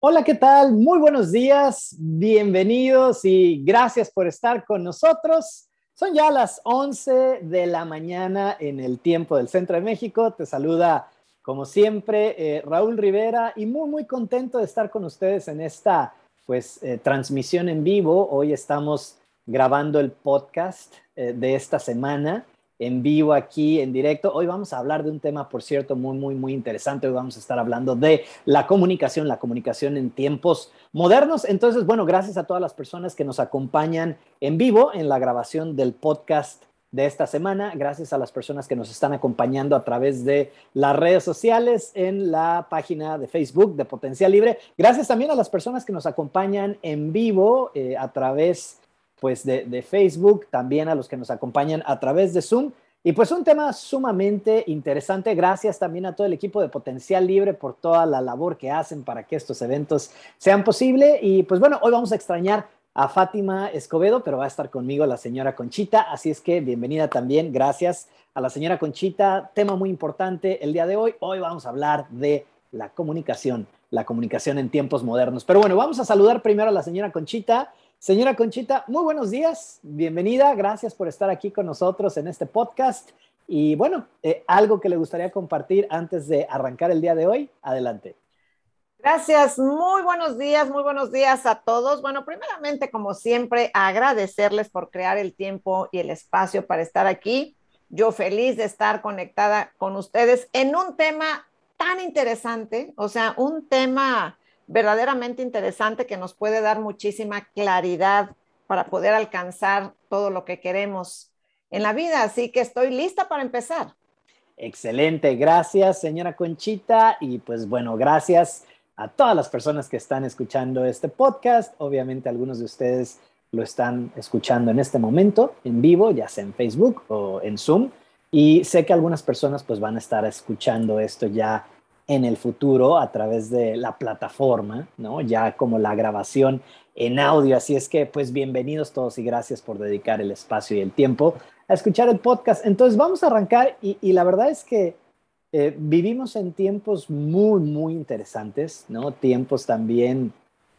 Hola, ¿qué tal? Muy buenos días, bienvenidos y gracias por estar con nosotros. Son ya las 11 de la mañana en el tiempo del Centro de México. Te saluda, como siempre, eh, Raúl Rivera y muy, muy contento de estar con ustedes en esta pues, eh, transmisión en vivo. Hoy estamos grabando el podcast eh, de esta semana en vivo aquí, en directo. Hoy vamos a hablar de un tema, por cierto, muy, muy, muy interesante. Hoy vamos a estar hablando de la comunicación, la comunicación en tiempos modernos. Entonces, bueno, gracias a todas las personas que nos acompañan en vivo en la grabación del podcast de esta semana. Gracias a las personas que nos están acompañando a través de las redes sociales en la página de Facebook de Potencial Libre. Gracias también a las personas que nos acompañan en vivo eh, a través pues de, Facebook, también a los que nos acompañan a través de Zoom. Y pues un tema sumamente interesante. Gracias también a todo el equipo de Potencial Libre por toda la labor que hacen para que estos eventos sean posible. Y pues bueno, hoy vamos a extrañar a Fátima Escobedo, pero va a estar conmigo la señora Conchita. Así es que bienvenida también. Gracias a la señora Conchita. Tema muy importante el día de hoy. Hoy vamos a hablar de la comunicación, la comunicación en tiempos modernos. Pero bueno, vamos a saludar primero a la señora Conchita. Señora Conchita, muy buenos días, bienvenida, gracias por estar aquí con nosotros en este podcast. Y bueno, eh, algo que le gustaría compartir antes de arrancar el día de hoy, adelante. Gracias, muy buenos días, muy buenos días a todos. Bueno, primeramente, como siempre, agradecerles por crear el tiempo y el espacio para estar aquí. Yo feliz de estar conectada con ustedes en un tema tan interesante, o sea, un tema verdaderamente interesante que nos puede dar muchísima claridad para poder alcanzar todo lo que queremos en la vida. Así que estoy lista para empezar. Excelente, gracias señora Conchita y pues bueno, gracias a todas las personas que están escuchando este podcast. Obviamente algunos de ustedes lo están escuchando en este momento en vivo, ya sea en Facebook o en Zoom. Y sé que algunas personas pues van a estar escuchando esto ya en el futuro a través de la plataforma, ¿no? Ya como la grabación en audio. Así es que, pues, bienvenidos todos y gracias por dedicar el espacio y el tiempo a escuchar el podcast. Entonces, vamos a arrancar y, la verdad es que eh, vivimos en tiempos muy, muy interesantes, ¿no? Tiempos también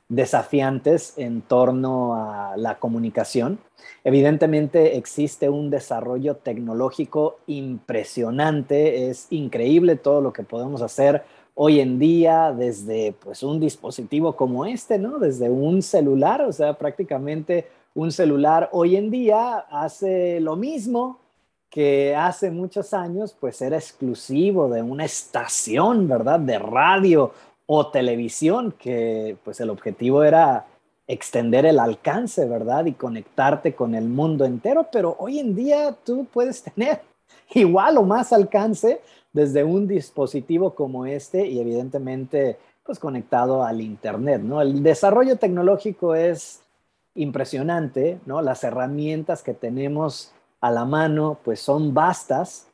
desafiantes en torno a la comunicación. Evidentemente existe un desarrollo tecnológico impresionante, es increíble todo lo que podemos hacer hoy en día desde pues un dispositivo como este, ¿no? Desde un celular, o sea, prácticamente un celular hoy en día hace lo mismo que hace muchos años pues era exclusivo de una estación, ¿verdad? De radio o televisión, que pues el objetivo era extender el alcance, ¿verdad? Y conectarte con el mundo entero, pero hoy en día tú puedes tener igual o más alcance desde un dispositivo como este y evidentemente pues conectado al internet, ¿no? El desarrollo tecnológico es impresionante, ¿no? Las herramientas que tenemos a la mano pues son vastas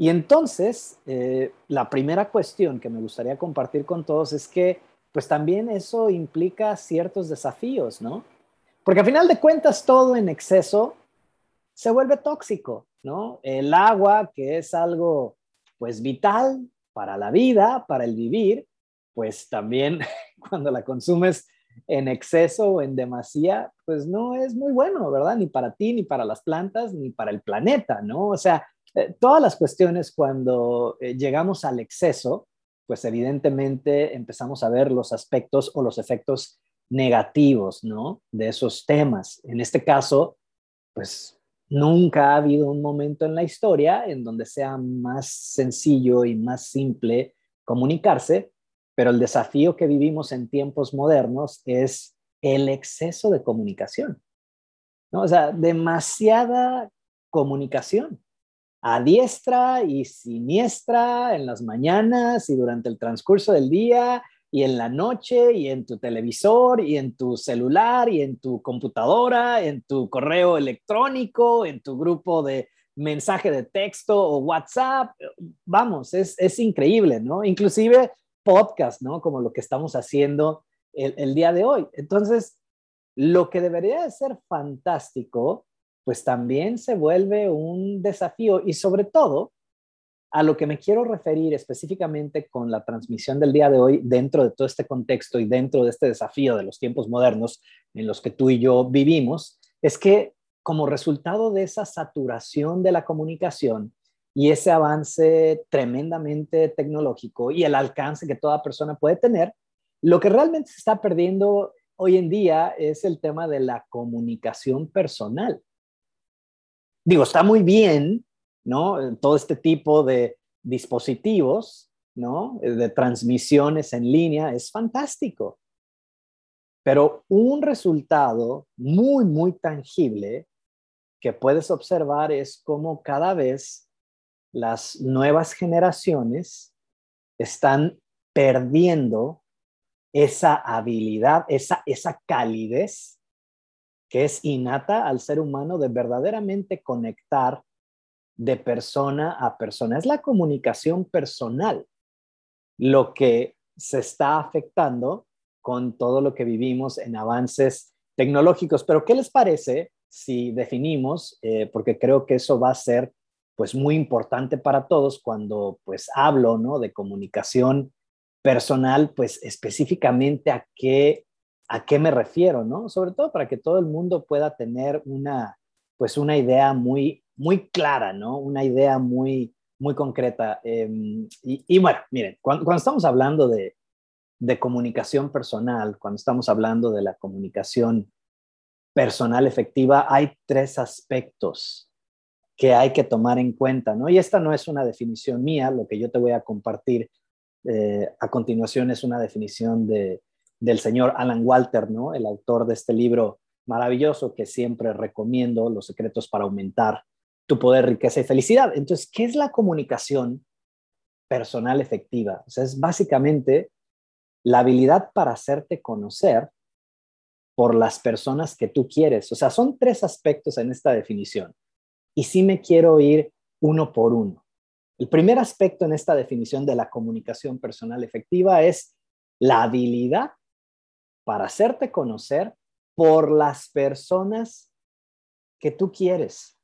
y entonces, eh, la primera cuestión que me gustaría compartir con todos es que, pues también eso implica ciertos desafíos, ¿no? Porque a final de cuentas, todo en exceso se vuelve tóxico, ¿no? El agua, que es algo, pues, vital para la vida, para el vivir, pues también cuando la consumes en exceso o en demasía, pues no es muy bueno, ¿verdad? Ni para ti, ni para las plantas, ni para el planeta, ¿no? O sea, eh, todas las cuestiones cuando eh, llegamos al exceso, pues evidentemente empezamos a ver los aspectos o los efectos negativos, ¿no? De esos temas. En este caso, pues nunca ha habido un momento en la historia en donde sea más sencillo y más simple comunicarse, pero el desafío que vivimos en tiempos modernos es el exceso de comunicación, ¿no? O sea, demasiada comunicación a diestra y siniestra en las mañanas y durante el transcurso del día y en la noche y en tu televisor y en tu celular y en tu computadora, en tu correo electrónico, en tu grupo de mensaje de texto o WhatsApp. Vamos, es, es increíble, ¿no? Inclusive podcast, ¿no? Como lo que estamos haciendo el, el día de hoy. Entonces, lo que debería de ser fantástico pues también se vuelve un desafío y sobre todo a lo que me quiero referir específicamente con la transmisión del día de hoy dentro de todo este contexto y dentro de este desafío de los tiempos modernos en los que tú y yo vivimos, es que como resultado de esa saturación de la comunicación y ese avance tremendamente tecnológico y el alcance que toda persona puede tener, lo que realmente se está perdiendo hoy en día es el tema de la comunicación personal. Digo, está muy bien ¿no? Todo este tipo de dispositivos, ¿no? De transmisiones en línea es fantástico. Pero un resultado muy, muy tangible que puedes observar es cómo cada vez las nuevas generaciones están perdiendo esa habilidad, esa, esa calidez que es innata al ser humano de verdaderamente conectar de persona a persona. Es la comunicación personal lo que se está afectando con todo lo que vivimos en avances tecnológicos. Pero, ¿qué les parece si definimos, eh, porque creo que eso va a ser pues muy importante para todos cuando pues hablo, ¿no? De comunicación personal, pues específicamente a qué, a qué me refiero, ¿no? Sobre todo para que todo el mundo pueda tener una, pues una idea muy muy clara, ¿no? Una idea muy, muy concreta. Em, y, bueno, miren, cuando, estamos hablando de, comunicación personal, cuando estamos hablando de la comunicación personal efectiva, hay tres aspectos que hay que tomar en cuenta, ¿no? Y esta no es una definición mía, lo que yo te voy a compartir eh, a continuación es una definición de, del señor Alan Walter, ¿no? El autor de este libro maravilloso que siempre recomiendo, Los secretos para aumentar tu poder, riqueza y felicidad. Entonces, ¿qué es la comunicación personal efectiva? O sea, es básicamente la habilidad para hacerte conocer por las personas que tú quieres. O sea, son tres aspectos en esta definición. Y sí me quiero ir uno por uno. El primer aspecto en esta definición de la comunicación personal efectiva es la habilidad para hacerte conocer por las personas que tú quieres.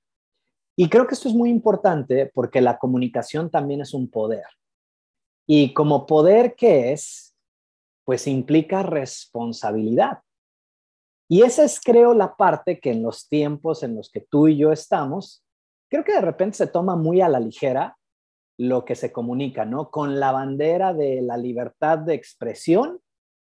Y creo que esto es muy importante porque la comunicación también es un poder. Y como poder que es, pues implica responsabilidad. Y esa es, creo, la parte que en los tiempos en los que tú y yo estamos, creo que de repente se toma muy a la ligera lo que se comunica, ¿no? Con la bandera de la libertad de expresión,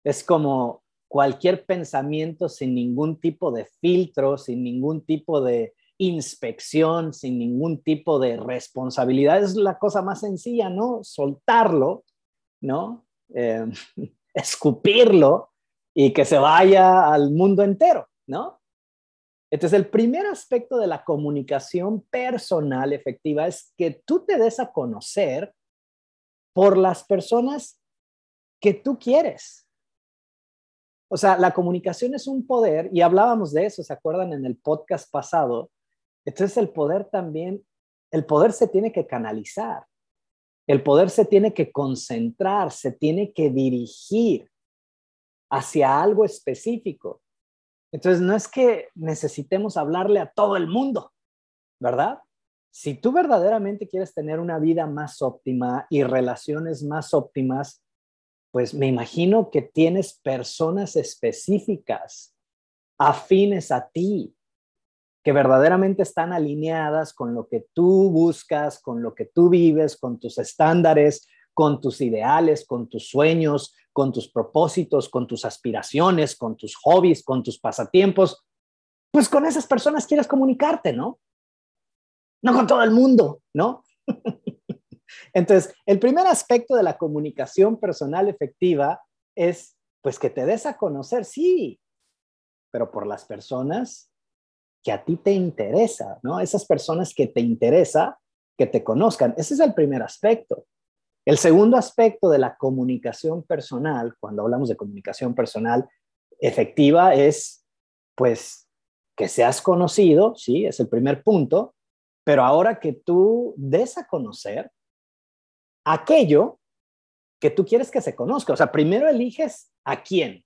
es como cualquier pensamiento sin ningún tipo de filtro, sin ningún tipo de inspección, sin ningún tipo de responsabilidad. Es la cosa más sencilla, ¿no? Soltarlo, ¿no? Eh, escupirlo y que se vaya al mundo entero, ¿no? Entonces, el primer aspecto de la comunicación personal efectiva es que tú te des a conocer por las personas que tú quieres. O sea, la comunicación es un poder y hablábamos de eso, ¿se acuerdan en el podcast pasado? Entonces el poder también, el poder se tiene que canalizar, el poder se tiene que concentrar, se tiene que dirigir hacia algo específico. Entonces no es que necesitemos hablarle a todo el mundo, ¿verdad? Si tú verdaderamente quieres tener una vida más óptima y relaciones más óptimas, pues me imagino que tienes personas específicas afines a ti, que verdaderamente están alineadas con lo que tú buscas, con lo que tú vives, con tus estándares, con tus ideales, con tus sueños, con tus propósitos, con tus aspiraciones, con tus hobbies, con tus pasatiempos, pues con esas personas quieres comunicarte, ¿no? No con todo el mundo, ¿no? Entonces, el primer aspecto de la comunicación personal efectiva es, pues, que te des a conocer, sí, pero por las personas que a ti te interesa, ¿no? Esas personas que te interesa que te conozcan. Ese es el primer aspecto. El segundo aspecto de la comunicación personal, cuando hablamos de comunicación personal efectiva, es pues que seas conocido, sí, es el primer punto, pero ahora que tú des a conocer aquello que tú quieres que se conozca. O sea, primero eliges a quién,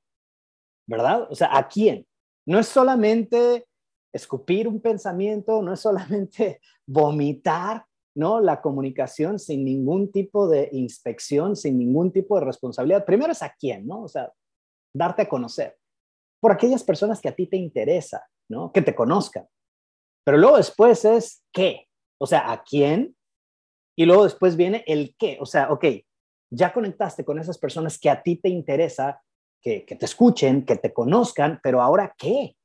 ¿verdad? O sea, a quién. No es solamente escupir un pensamiento, no es solamente vomitar ¿no? La comunicación sin ningún tipo de inspección, sin ningún tipo de responsabilidad. Primero es a quién, ¿no? O sea, darte a conocer por aquellas personas que a ti te interesa, ¿no? Que te conozcan. Pero luego después es qué, o sea, a quién. Y luego después viene el qué, o sea, ok, ya conectaste con esas personas que a ti te interesa, que, que te escuchen, que te conozcan, pero ahora qué?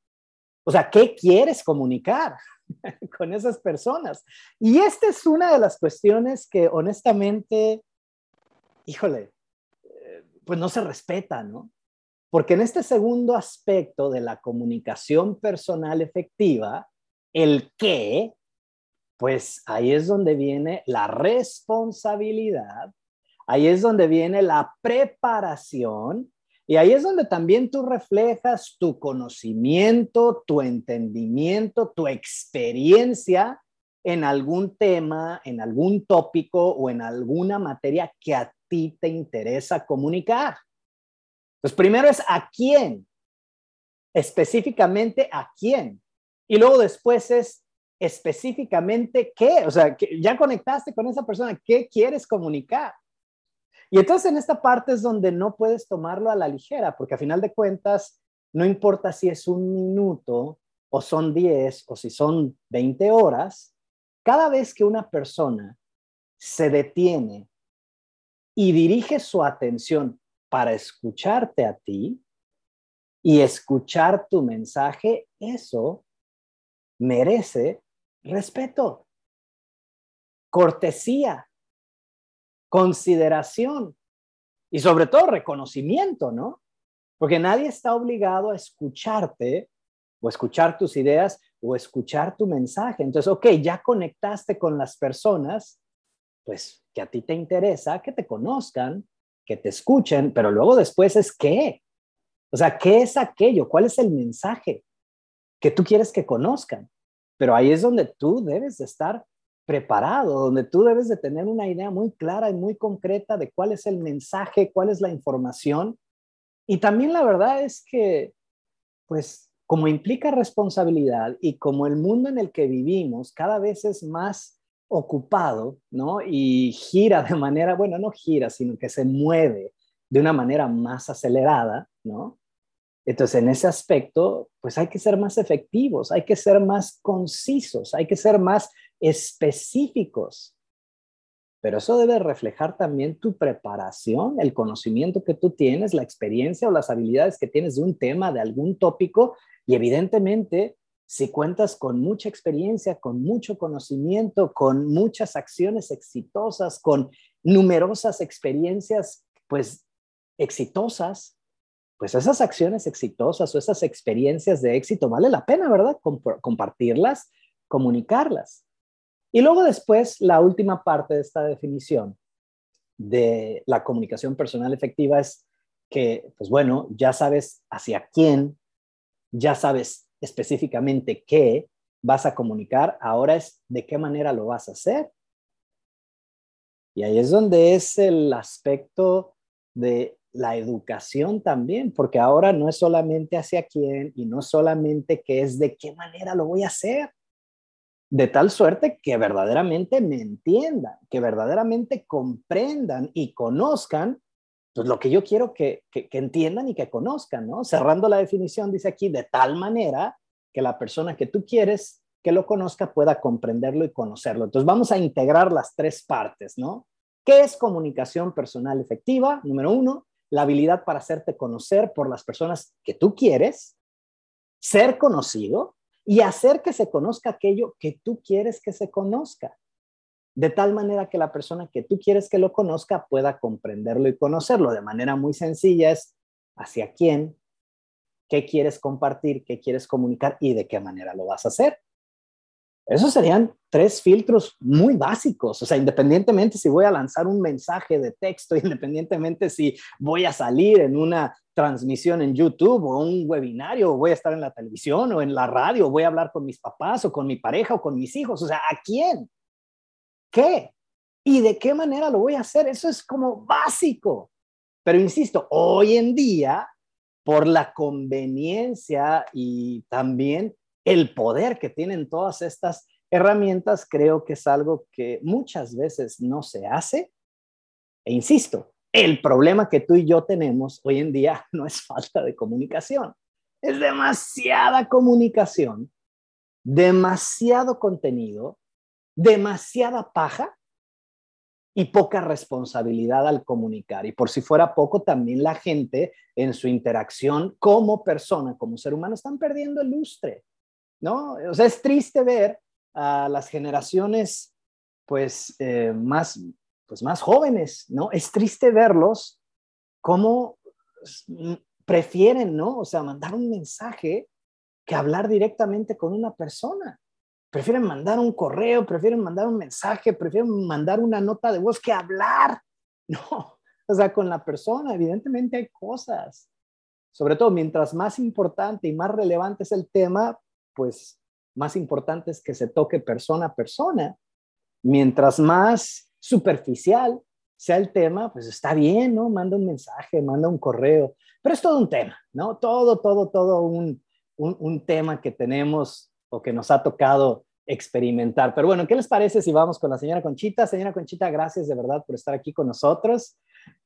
O sea, ¿qué quieres comunicar con esas personas? Y esta es una de las cuestiones que honestamente, híjole, eh, pues no se respeta, ¿no? Porque en este segundo aspecto de la comunicación personal efectiva, el qué, pues ahí es donde viene la responsabilidad, ahí es donde viene la preparación y ahí es donde también tú reflejas tu conocimiento, tu entendimiento, tu experiencia en algún tema, en algún tópico o en alguna materia que a ti te interesa comunicar. Pues primero es a quién, específicamente a quién. Y luego después es específicamente qué, o sea, que ya conectaste con esa persona, ¿qué quieres comunicar? Y entonces en esta parte es donde no puedes tomarlo a la ligera, porque a final de cuentas, no importa si es un minuto o son 10 o si son 20 horas, cada vez que una persona se detiene y dirige su atención para escucharte a ti y escuchar tu mensaje, eso merece respeto, cortesía, consideración y sobre todo reconocimiento, ¿no? Porque nadie está obligado a escucharte o escuchar tus ideas o escuchar tu mensaje. Entonces, ok, ya conectaste con las personas, pues que a ti te interesa, que te conozcan, que te escuchen, pero luego después es qué. O sea, ¿qué es aquello? ¿Cuál es el mensaje que tú quieres que conozcan? Pero ahí es donde tú debes de estar preparado, donde tú debes de tener una idea muy clara y muy concreta de cuál es el mensaje, cuál es la información. Y también la verdad es que, pues, como implica responsabilidad y como el mundo en el que vivimos cada vez es más ocupado, ¿no? Y gira de manera, bueno, no gira, sino que se mueve de una manera más acelerada, ¿no? Entonces, en ese aspecto, pues hay que ser más efectivos, hay que ser más concisos, hay que ser más específicos. Pero eso debe reflejar también tu preparación, el conocimiento que tú tienes, la experiencia o las habilidades que tienes de un tema, de algún tópico, y evidentemente si cuentas con mucha experiencia, con mucho conocimiento, con muchas acciones exitosas, con numerosas experiencias, pues exitosas, pues esas acciones exitosas o esas experiencias de éxito vale la pena, ¿verdad? compartirlas, comunicarlas. Y luego después, la última parte de esta definición de la comunicación personal efectiva es que, pues bueno, ya sabes hacia quién, ya sabes específicamente qué vas a comunicar, ahora es de qué manera lo vas a hacer. Y ahí es donde es el aspecto de la educación también, porque ahora no es solamente hacia quién y no solamente que es de qué manera lo voy a hacer, de tal suerte que verdaderamente me entiendan, que verdaderamente comprendan y conozcan pues lo que yo quiero que, que, entiendan y que conozcan, ¿no? Cerrando la definición, dice aquí, de tal manera que la persona que tú quieres que lo conozca pueda comprenderlo y conocerlo. Entonces vamos a integrar las tres partes, ¿no? ¿Qué es comunicación personal efectiva? Número uno, la habilidad para hacerte conocer por las personas que tú quieres, ser conocido y hacer que se conozca aquello que tú quieres que se conozca de tal manera que la persona que tú quieres que lo conozca pueda comprenderlo y conocerlo. De manera muy sencilla es hacia quién, qué quieres compartir, qué quieres comunicar y de qué manera lo vas a hacer. Esos serían tres filtros muy básicos, o sea, independientemente si voy a lanzar un mensaje de texto, independientemente si voy a salir en una transmisión en YouTube o un webinario, o voy a estar en la televisión o en la radio, voy a hablar con mis papás o con mi pareja o con mis hijos, o sea, ¿a quién? qué y de qué manera lo voy a hacer. Eso es como básico. Pero insisto, hoy en día, por la conveniencia y también el poder que tienen todas estas herramientas, creo que es algo que muchas veces no se hace. E insisto, el problema que tú y yo tenemos hoy en día no es falta de comunicación, es demasiada comunicación, demasiado contenido, demasiada paja y poca responsabilidad al comunicar. Y por si fuera poco, también la gente en su interacción como persona, como ser humano, están perdiendo el lustre, ¿no? O sea, es triste ver a las generaciones, pues, eh, más, pues, más jóvenes, ¿no? Es triste verlos cómo prefieren, ¿no? O sea, mandar un mensaje que hablar directamente con una persona prefieren mandar un correo, prefieren mandar un mensaje, prefieren mandar una nota de voz que hablar. No, o sea, con la persona, evidentemente hay cosas. Sobre todo, mientras más importante y más relevante es el tema, pues más importante es que se toque persona a persona. Mientras más superficial sea el tema, pues está bien, ¿no? Manda un mensaje, manda un correo, pero es todo un tema, ¿no? Todo, todo, todo un, un, un tema que tenemos o que nos ha tocado experimentar. Pero bueno, ¿qué les parece si vamos con la señora Conchita? Señora Conchita, gracias de verdad por estar aquí con nosotros.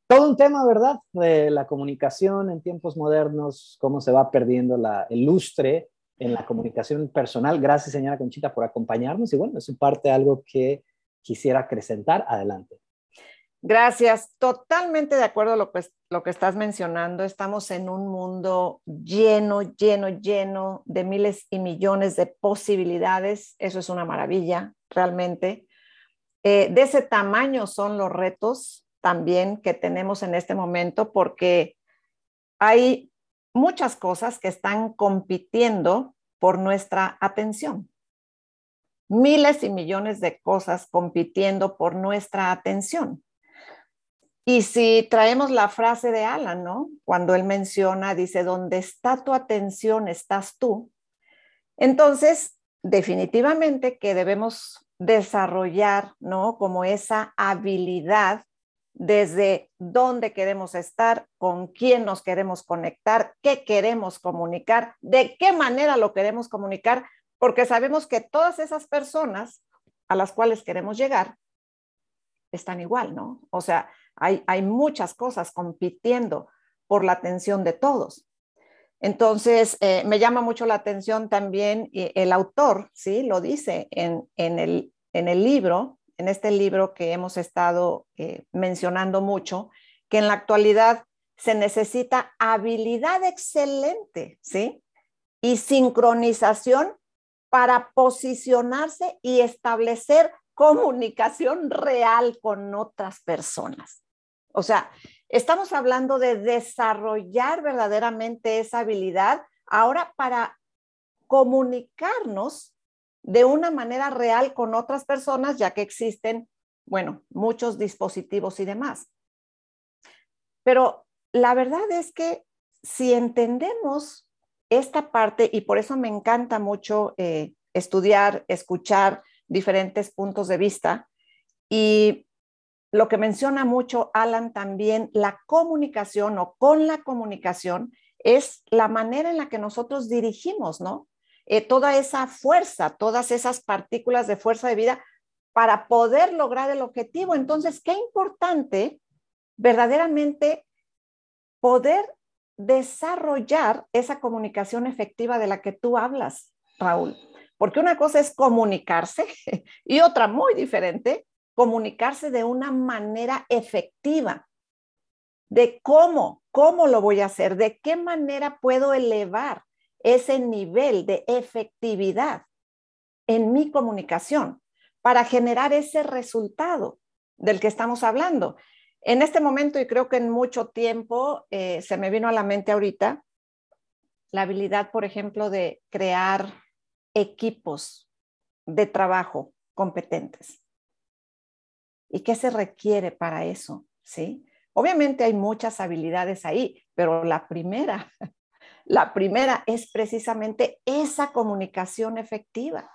Todo un tema, ¿verdad? De la comunicación en tiempos modernos, cómo se va perdiendo la, el lustre en la comunicación personal. Gracias, señora Conchita, por acompañarnos. Y bueno, es parte algo que quisiera acrecentar. Adelante. Gracias. Totalmente de acuerdo a lo que, lo que estás mencionando. Estamos en un mundo lleno, lleno, lleno de miles y millones de posibilidades. Eso es una maravilla, realmente. Eh, de ese tamaño son los retos también que tenemos en este momento porque hay muchas cosas que están compitiendo por nuestra atención. Miles y millones de cosas compitiendo por nuestra atención. Y si traemos la frase de Alan, ¿no? Cuando él menciona, dice, donde está tu atención, estás tú. Entonces, definitivamente que debemos desarrollar, ¿no? Como esa habilidad desde dónde queremos estar, con quién nos queremos conectar, qué queremos comunicar, de qué manera lo queremos comunicar, porque sabemos que todas esas personas a las cuales queremos llegar están igual, ¿no? O sea, hay, muchas cosas compitiendo por la atención de todos. Entonces, eh, me llama mucho la atención también el autor, ¿sí? Lo dice en, el, libro, en este libro que hemos estado eh, mencionando mucho, que en la actualidad se necesita habilidad excelente, ¿sí? Y sincronización para posicionarse y establecer comunicación real con otras personas. O sea, estamos hablando de desarrollar verdaderamente esa habilidad ahora para comunicarnos de una manera real con otras personas, ya que existen, bueno, muchos dispositivos y demás. Pero la verdad es que si entendemos esta parte, y por eso me encanta mucho eh, estudiar, escuchar diferentes puntos de vista, y lo que menciona mucho Alan también, la comunicación o con la comunicación es la manera en la que nosotros dirigimos, ¿no? Eh, toda esa fuerza, todas esas partículas de fuerza de vida para poder lograr el objetivo. Entonces, qué importante verdaderamente poder desarrollar esa comunicación efectiva de la que tú hablas, Raúl. Porque una cosa es comunicarse y otra muy diferente comunicarse de una manera efectiva, de cómo, cómo lo voy a hacer, de qué manera puedo elevar ese nivel de efectividad en mi comunicación para generar ese resultado del que estamos hablando. En este momento, y creo que en mucho tiempo, eh, se me vino a la mente ahorita la habilidad, por ejemplo, de crear equipos de trabajo competentes. ¿Y qué se requiere para eso? ¿Sí? Obviamente hay muchas habilidades ahí, pero la primera, la primera es precisamente esa comunicación efectiva.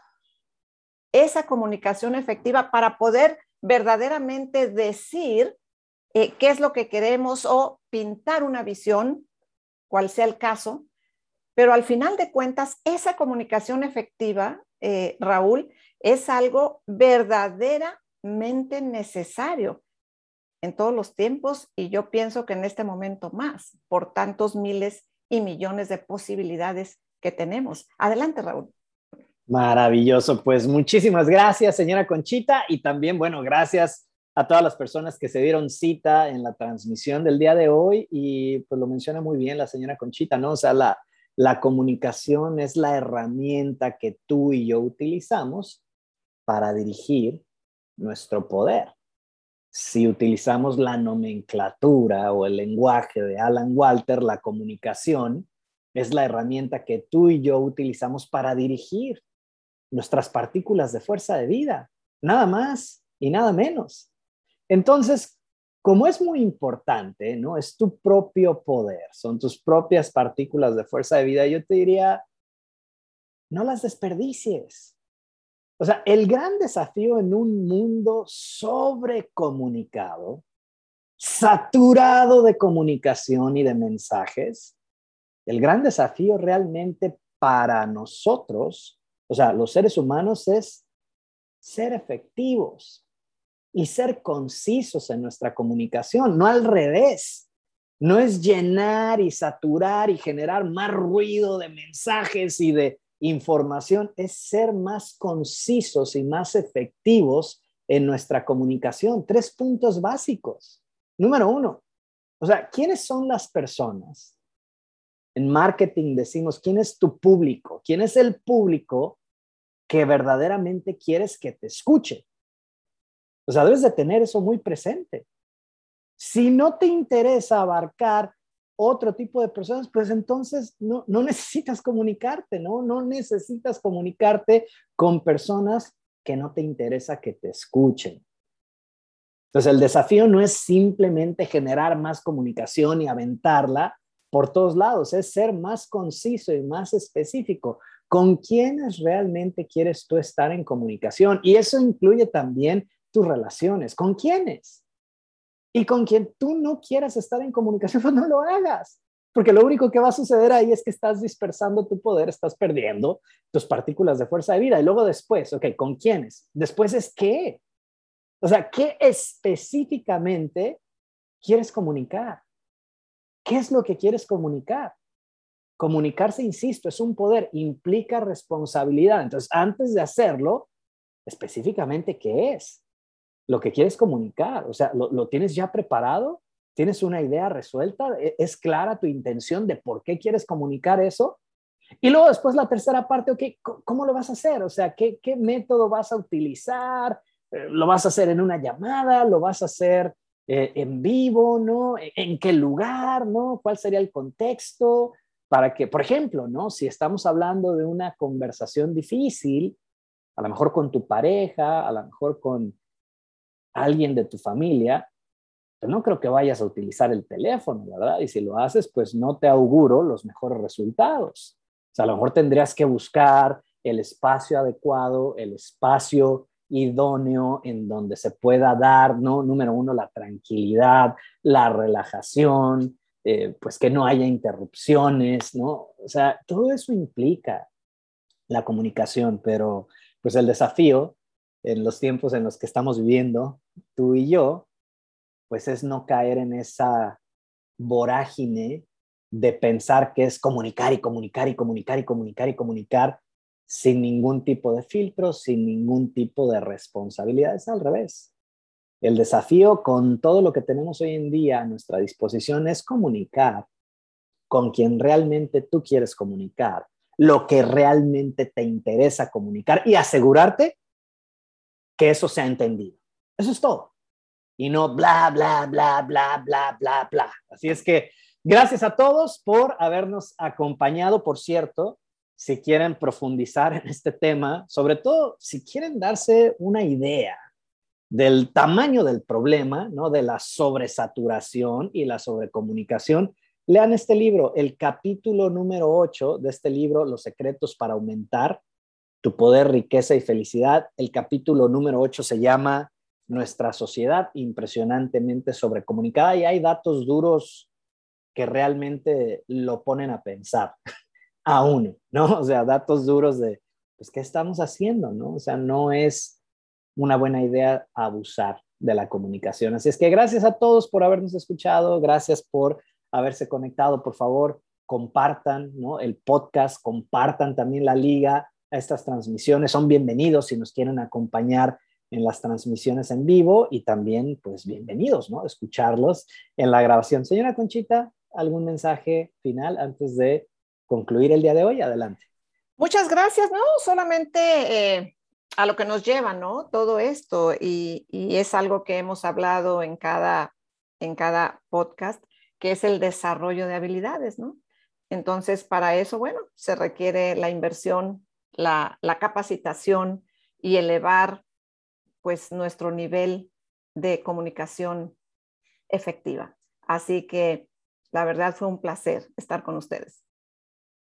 Esa comunicación efectiva para poder verdaderamente decir eh, qué es lo que queremos o pintar una visión, cual sea el caso, pero al final de cuentas, esa comunicación efectiva, eh, Raúl, es algo verdaderamente necesario en todos los tiempos y yo pienso que en este momento más, por tantos miles y millones de posibilidades que tenemos. Adelante, Raúl. Maravilloso, pues muchísimas gracias, señora Conchita, y también, bueno, gracias a todas las personas que se dieron cita en la transmisión del día de hoy y pues lo menciona muy bien la señora Conchita, ¿no? O sea, la, la comunicación es la herramienta que tú y yo utilizamos para dirigir nuestro poder. Si utilizamos la nomenclatura o el lenguaje de Alan Walter, la comunicación es la herramienta que tú y yo utilizamos para dirigir nuestras partículas de fuerza de vida, nada más y nada menos. Entonces, como es muy importante, ¿no? Es tu propio poder, son tus propias partículas de fuerza de vida, yo te diría, no las desperdicies. O sea, el gran desafío en un mundo sobrecomunicado, saturado de comunicación y de mensajes, el gran desafío realmente para nosotros, o sea, los seres humanos, es ser efectivos, y ser concisos en nuestra comunicación, no al revés. No es llenar y saturar y generar más ruido de mensajes y de información, es ser más concisos y más efectivos en nuestra comunicación. Tres puntos básicos. Número uno, o sea, ¿quiénes son las personas? En marketing decimos, ¿quién es tu público? ¿Quién es el público que verdaderamente quieres que te escuche? O sea, debes de tener eso muy presente. Si no te interesa abarcar otro tipo de personas, pues entonces no, no necesitas comunicarte, ¿no? No necesitas comunicarte con personas que no te interesa que te escuchen. Entonces, el desafío no es simplemente generar más comunicación y aventarla por todos lados, es ser más conciso y más específico. ¿Con quiénes realmente quieres tú estar en comunicación? Y eso incluye también tus relaciones. ¿Con quiénes? Y con quien tú no quieras estar en comunicación, pues no lo hagas. Porque lo único que va a suceder ahí es que estás dispersando tu poder, estás perdiendo tus partículas de fuerza de vida. Y luego después, ok, ¿con quiénes? Después es qué. O sea, ¿qué específicamente quieres comunicar? ¿Qué es lo que quieres comunicar? Comunicarse, insisto, es un poder, implica responsabilidad. Entonces, antes de hacerlo, específicamente, ¿qué es? Lo que quieres comunicar. O sea, ¿lo, tienes ya preparado? ¿Tienes una idea resuelta? ¿E, ¿Es clara tu intención de por qué quieres comunicar eso? Y luego después la tercera parte, ok, ¿cómo lo vas a hacer? O sea, ¿qué, qué método vas a utilizar? Eh, ¿Lo vas a hacer en una llamada? ¿Lo vas a hacer eh, en vivo? ¿No? ¿E, ¿En qué lugar? ¿No? ¿Cuál sería el contexto? Para que, por ejemplo, ¿no? Si estamos hablando de una conversación difícil, a lo mejor con tu pareja, a lo mejor con alguien de tu familia, pues no creo que vayas a utilizar el teléfono, ¿verdad? Y si lo haces, pues no te auguro los mejores resultados. O sea, a lo mejor tendrías que buscar el espacio adecuado, el espacio idóneo en donde se pueda dar, ¿no? Número uno, la tranquilidad, la relajación, eh, pues que no haya interrupciones, ¿no? O sea, todo eso implica la comunicación, pero pues el desafío en los tiempos en los que estamos viviendo, tú y yo, pues es no caer en esa vorágine de pensar que es comunicar y comunicar y comunicar y comunicar y comunicar sin ningún tipo de filtro, sin ningún tipo de responsabilidad. Es al revés. El desafío con todo lo que tenemos hoy en día a nuestra disposición es comunicar con quien realmente tú quieres comunicar, lo que realmente te interesa comunicar y asegurarte que eso se ha entendido. Eso es todo. Y no bla, bla, bla, bla, bla, bla, bla. Así es que gracias a todos por habernos acompañado. Por cierto, si quieren profundizar en este tema, sobre todo si quieren darse una idea del tamaño del problema, ¿no? de la sobresaturación y la sobrecomunicación, lean este libro, el capítulo número 8 de este libro, Los secretos para aumentar tu poder, riqueza y felicidad. El capítulo número 8 se llama Nuestra sociedad impresionantemente sobrecomunicada y hay datos duros que realmente lo ponen a pensar a uno, ¿no? O sea, datos duros de pues, ¿qué estamos haciendo? ¿no? O sea, no es una buena idea abusar de la comunicación. Así es que gracias a todos por habernos escuchado, gracias por haberse conectado. Por favor, compartan ¿no? el podcast, compartan también la liga a estas transmisiones. Son bienvenidos si nos quieren acompañar en las transmisiones en vivo y también, pues, bienvenidos, ¿no? Escucharlos en la grabación. Señora Conchita, ¿algún mensaje final antes de concluir el día de hoy? Adelante. Muchas gracias, ¿no? Solamente eh, a lo que nos lleva, ¿no? Todo esto y, y, es algo que hemos hablado en cada, en cada podcast, que es el desarrollo de habilidades, ¿no? Entonces, para eso, bueno, se requiere la inversión, la, capacitación y elevar, pues, nuestro nivel de comunicación efectiva. Así que, la verdad, fue un placer estar con ustedes.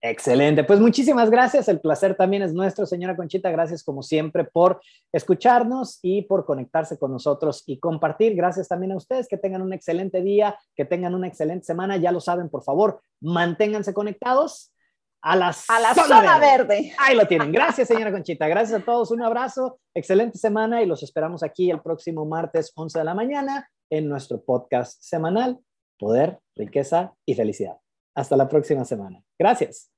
Excelente, pues muchísimas gracias. El placer también es nuestro, señora Conchita. Gracias como siempre por escucharnos y por conectarse con nosotros y compartir. Gracias también a ustedes. Que tengan un excelente día, que tengan una excelente semana. Ya lo saben, por favor, manténganse conectados a, la zona, verde. Ahí lo tienen. Gracias, señora Conchita. Gracias a todos. Un abrazo. Excelente semana y los esperamos aquí el próximo martes 11 de la mañana en nuestro podcast semanal Poder, Riqueza y Felicidad. Hasta la próxima semana. Gracias.